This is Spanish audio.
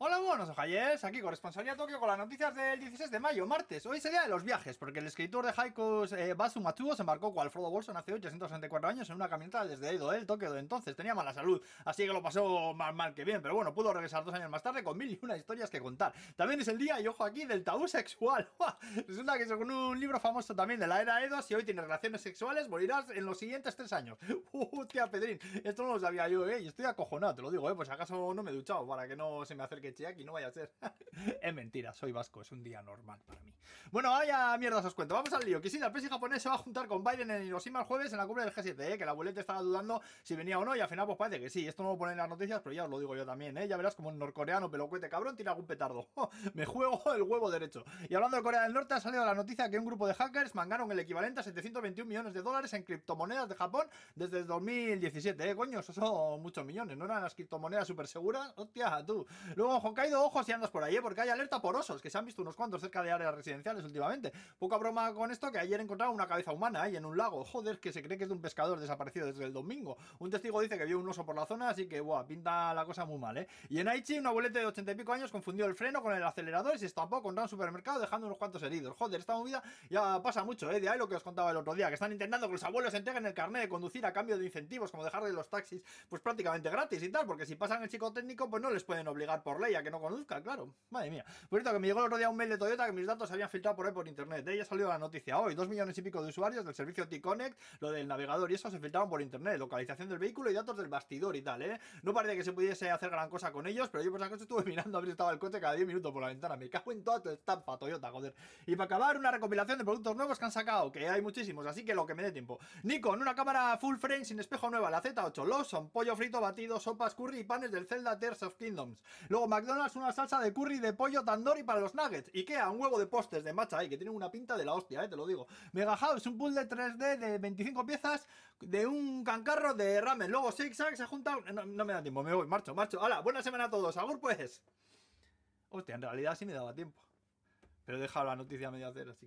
Hola, buenos ojayes, aquí corresponsalía Tokio con las noticias del 16 de mayo, martes. Hoy sería de los viajes, porque el escritor de haikus eh, Basu Matsuo se embarcó con Alfredo Bolson hace 864 años en una camioneta desde Edo, el Tokio de entonces. Tenía mala salud, así que lo pasó más mal que bien, pero bueno, pudo regresar dos años más tarde con mil y una historias que contar. También es el día, y ojo aquí, del tabú sexual. Resulta que según un libro famoso también de la era Edo, si hoy tienes relaciones sexuales, morirás en los siguientes tres años. Hostia, Pedrín, esto no lo sabía yo, eh, y estoy acojonado, te lo digo, eh, pues acaso no me he duchado para que no se me acerque Chiaki, no vaya a ser. es mentira, soy vasco, es un día normal para mí. Bueno, vaya mierda os cuento. Vamos al lío. Kishida, el japonés, se va a juntar con Biden en Hiroshima el jueves en la cumbre del G7, ¿eh? que la abuelete estaba dudando si venía o no, y al final pues parece que sí. Esto no lo ponen en las noticias, pero ya os lo digo yo también, ¿eh? Ya verás como un norcoreano pelocuete cabrón tira algún petardo. Me juego el huevo derecho. Y hablando de Corea del Norte, ha salido la noticia que un grupo de hackers mangaron el equivalente a 721 millones de dólares en criptomonedas de Japón desde el 2017, ¿eh? Coño, eso son muchos millones, ¿no eran las criptomonedas súper seguras? Hostia, tú. Luego, Hokkaido, ojos si andas por ahí, ¿eh? porque hay alerta por osos, que se han visto unos cuantos cerca de áreas residenciales últimamente. Poca broma con esto, que ayer encontraron una cabeza humana ahí en un lago. Joder, que se cree que es de un pescador desaparecido desde el domingo. Un testigo dice que vio un oso por la zona, así que, buah, pinta la cosa muy mal, ¿eh? Y en Aichi, un abuelete de ochenta y pico años confundió el freno con el acelerador y se estampó contra un supermercado dejando unos cuantos heridos. Joder, esta movida ya pasa mucho, ¿eh? De ahí lo que os contaba el otro día, que están intentando que los abuelos entreguen el carnet de conducir a cambio de incentivos, como dejarle los taxis, pues prácticamente gratis y tal, porque si pasan el psicotécnico, pues no les pueden obligar por ley que no conduzcan, claro. Madre mía. Por cierto, que me llegó el otro un mail de Toyota que mis datos se habían filtrado por ahí por internet. De ella salió la noticia hoy. Dos millones y pico de usuarios del servicio T-Connect, lo del navegador y eso se filtraron por internet. Localización del vehículo y datos del bastidor y tal, ¿eh? No parece que se pudiese hacer gran cosa con ellos, pero yo por cosa estuve mirando a ver si estaba el coche cada 10 minutos por la ventana. Me cago en toda tu estampa, Toyota, joder. Y para acabar, una recopilación de productos nuevos que han sacado, que hay muchísimos, así que lo que me dé tiempo. Nikon, una cámara full frame sin espejo nueva, la Z8. Lawson, pollo frito batido, sopas curry y panes del Zelda Tears of Kingdoms. Luego McDonald's, una salsa de curry de pollo tandoori para los nuggets. Ikea, un huevo de postes de matcha ahí, que tiene una pinta de la hostia, eh, te lo digo. Mega House, un pool de 3D de 25 piezas de un cancarro de ramen. Luego Zigzag se junta... No, no me da tiempo, me voy, marcho, marcho. Hola, buena semana a todos. Agur pues. Hostia, en realidad sí me daba tiempo. Pero he dejado la noticia a medio hacer, así que...